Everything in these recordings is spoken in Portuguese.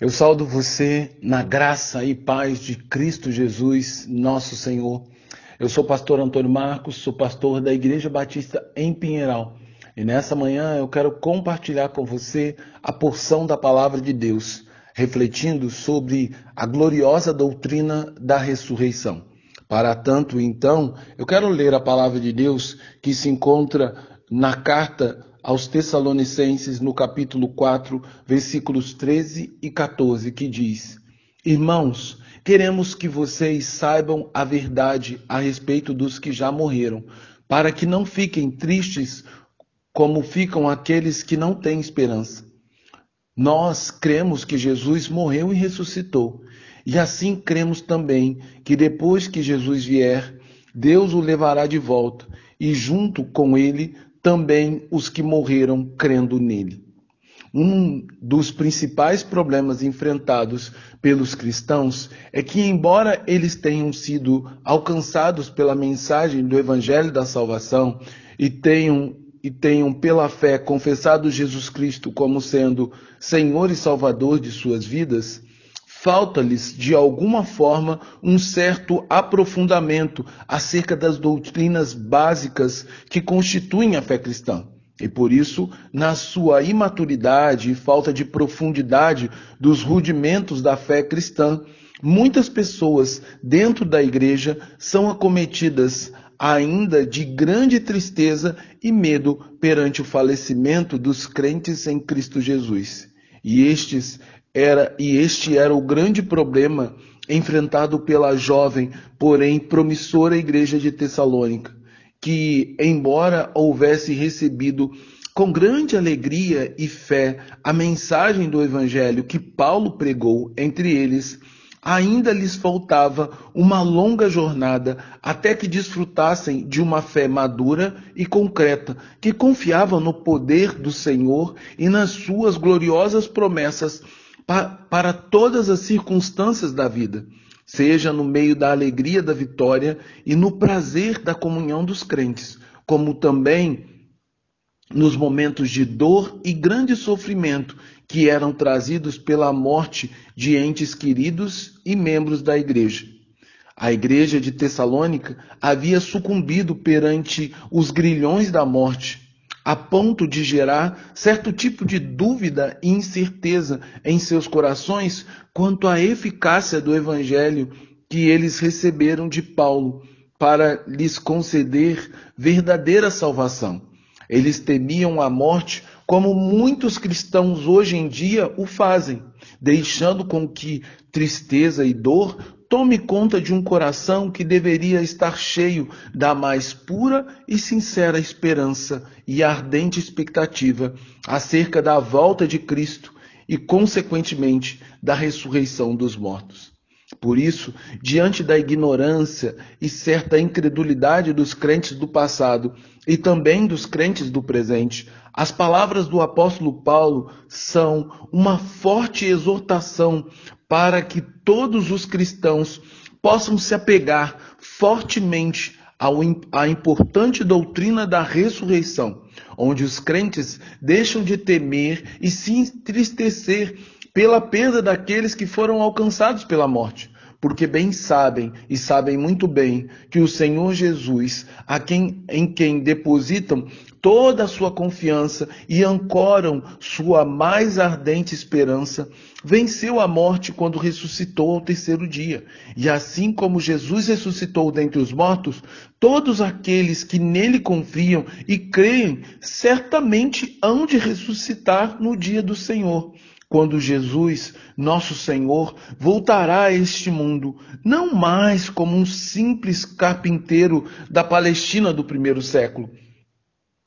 Eu saldo você na graça e paz de Cristo Jesus, nosso Senhor. Eu sou pastor Antônio Marcos, sou pastor da Igreja Batista em Pinheiral. E nessa manhã eu quero compartilhar com você a porção da palavra de Deus, refletindo sobre a gloriosa doutrina da ressurreição. Para tanto, então, eu quero ler a palavra de Deus que se encontra na carta aos Tessalonicenses, no capítulo 4, versículos 13 e 14, que diz: Irmãos, queremos que vocês saibam a verdade a respeito dos que já morreram, para que não fiquem tristes como ficam aqueles que não têm esperança. Nós cremos que Jesus morreu e ressuscitou, e assim cremos também que depois que Jesus vier, Deus o levará de volta, e junto com ele também os que morreram crendo nele. Um dos principais problemas enfrentados pelos cristãos é que, embora eles tenham sido alcançados pela mensagem do Evangelho da Salvação e tenham, e tenham pela fé confessado Jesus Cristo como sendo Senhor e Salvador de suas vidas, falta-lhes, de alguma forma, um certo aprofundamento acerca das doutrinas básicas que constituem a fé cristã. E por isso, na sua imaturidade e falta de profundidade dos rudimentos da fé cristã, muitas pessoas dentro da igreja são acometidas ainda de grande tristeza e medo perante o falecimento dos crentes em Cristo Jesus. E estes era e este era o grande problema enfrentado pela jovem, porém promissora igreja de Tessalônica, que, embora houvesse recebido com grande alegria e fé a mensagem do evangelho que Paulo pregou entre eles, ainda lhes faltava uma longa jornada até que desfrutassem de uma fé madura e concreta, que confiava no poder do Senhor e nas suas gloriosas promessas para todas as circunstâncias da vida, seja no meio da alegria da vitória e no prazer da comunhão dos crentes, como também nos momentos de dor e grande sofrimento que eram trazidos pela morte de entes queridos e membros da igreja. A igreja de Tessalônica havia sucumbido perante os grilhões da morte a ponto de gerar certo tipo de dúvida e incerteza em seus corações quanto à eficácia do evangelho que eles receberam de Paulo para lhes conceder verdadeira salvação. Eles temiam a morte como muitos cristãos hoje em dia o fazem, deixando com que tristeza e dor tome conta de um coração que deveria estar cheio da mais pura e sincera esperança e ardente expectativa acerca da volta de Cristo e, consequentemente, da ressurreição dos mortos. Por isso, diante da ignorância e certa incredulidade dos crentes do passado e também dos crentes do presente, as palavras do apóstolo Paulo são uma forte exortação para que todos os cristãos possam se apegar fortemente à importante doutrina da ressurreição, onde os crentes deixam de temer e se entristecer pela perda daqueles que foram alcançados pela morte, porque bem sabem e sabem muito bem que o Senhor Jesus, a quem em quem depositam toda a sua confiança e ancoram sua mais ardente esperança, venceu a morte quando ressuscitou ao terceiro dia. E assim como Jesus ressuscitou dentre os mortos, todos aqueles que nele confiam e creem certamente hão de ressuscitar no dia do Senhor quando Jesus, nosso Senhor, voltará a este mundo, não mais como um simples carpinteiro da Palestina do primeiro século,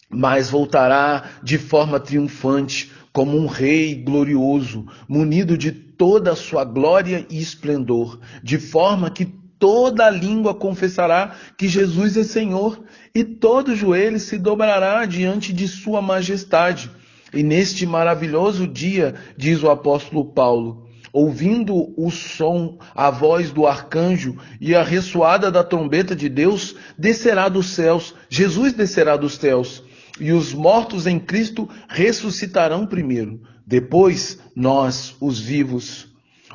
mas voltará de forma triunfante, como um rei glorioso, munido de toda a sua glória e esplendor, de forma que toda língua confessará que Jesus é Senhor, e todo joelho se dobrará diante de sua majestade. E neste maravilhoso dia, diz o apóstolo Paulo, ouvindo o som, a voz do arcanjo e a ressoada da trombeta de Deus, descerá dos céus, Jesus descerá dos céus e os mortos em Cristo ressuscitarão primeiro. Depois, nós, os vivos,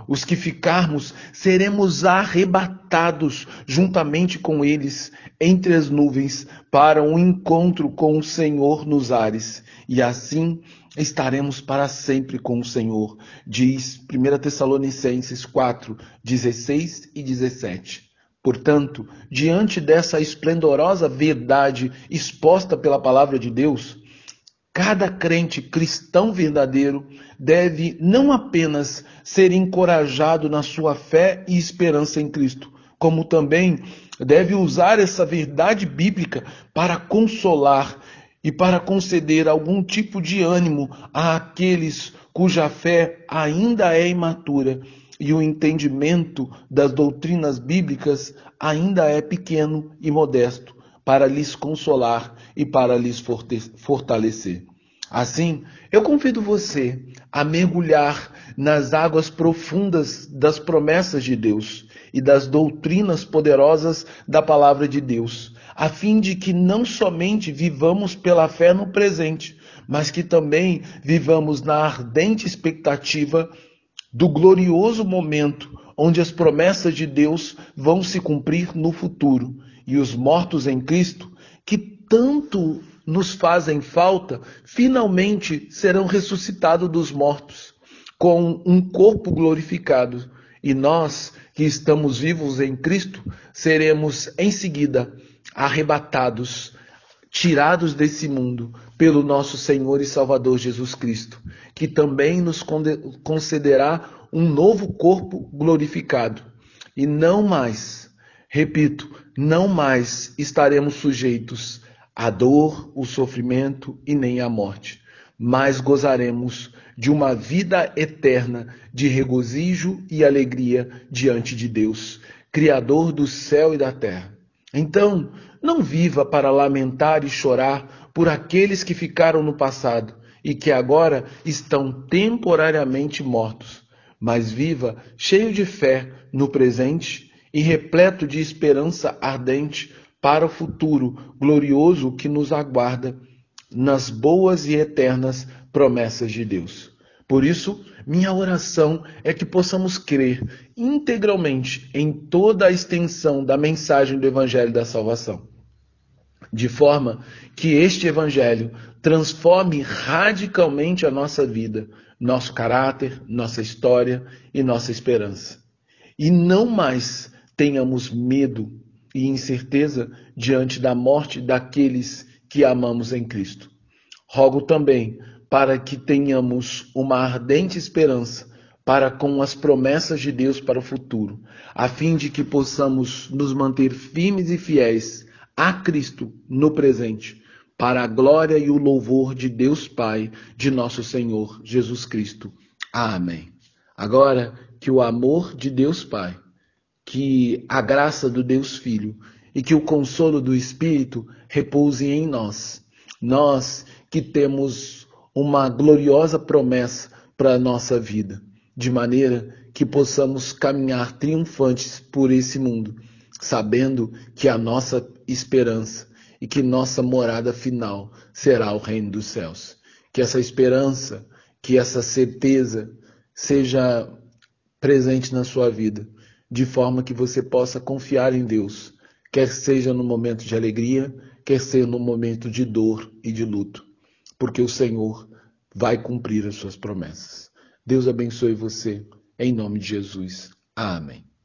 os que ficarmos, seremos arrebatados juntamente com eles entre as nuvens para um encontro com o Senhor nos ares, e assim estaremos para sempre com o Senhor, diz 1 Tessalonicenses 4, 16 e 17. Portanto, diante dessa esplendorosa verdade exposta pela palavra de Deus, cada crente cristão verdadeiro deve não apenas ser encorajado na sua fé e esperança em Cristo, como também deve usar essa verdade bíblica para consolar e para conceder algum tipo de ânimo àqueles cuja fé ainda é imatura e o entendimento das doutrinas bíblicas ainda é pequeno e modesto, para lhes consolar e para lhes fortalecer. Assim, eu convido você a mergulhar nas águas profundas das promessas de Deus e das doutrinas poderosas da palavra de Deus, a fim de que não somente vivamos pela fé no presente, mas que também vivamos na ardente expectativa do glorioso momento onde as promessas de Deus vão se cumprir no futuro e os mortos em Cristo, que tanto nos fazem falta, finalmente serão ressuscitados dos mortos, com um corpo glorificado. E nós, que estamos vivos em Cristo, seremos em seguida arrebatados, tirados desse mundo pelo nosso Senhor e Salvador Jesus Cristo, que também nos concederá um novo corpo glorificado. E não mais, repito, não mais estaremos sujeitos à dor, o sofrimento e nem à morte, mas gozaremos de uma vida eterna de regozijo e alegria diante de Deus, Criador do céu e da terra. Então, não viva para lamentar e chorar por aqueles que ficaram no passado e que agora estão temporariamente mortos, mas viva cheio de fé no presente e repleto de esperança ardente para o futuro glorioso que nos aguarda nas boas e eternas promessas de Deus. Por isso, minha oração é que possamos crer integralmente em toda a extensão da mensagem do Evangelho da Salvação, de forma que este Evangelho transforme radicalmente a nossa vida, nosso caráter, nossa história e nossa esperança. E não mais tenhamos medo e incerteza diante da morte daqueles que amamos em Cristo. Rogo também para que tenhamos uma ardente esperança para com as promessas de Deus para o futuro, a fim de que possamos nos manter firmes e fiéis a Cristo no presente, para a glória e o louvor de Deus Pai, de nosso Senhor Jesus Cristo. Amém. Agora que o amor de Deus Pai que a graça do Deus Filho e que o consolo do Espírito repouse em nós. Nós que temos uma gloriosa promessa para a nossa vida, de maneira que possamos caminhar triunfantes por esse mundo, sabendo que a nossa esperança e que nossa morada final será o reino dos céus. Que essa esperança, que essa certeza seja presente na sua vida de forma que você possa confiar em Deus, quer seja no momento de alegria, quer seja no momento de dor e de luto, porque o Senhor vai cumprir as suas promessas. Deus abençoe você, em nome de Jesus. Amém.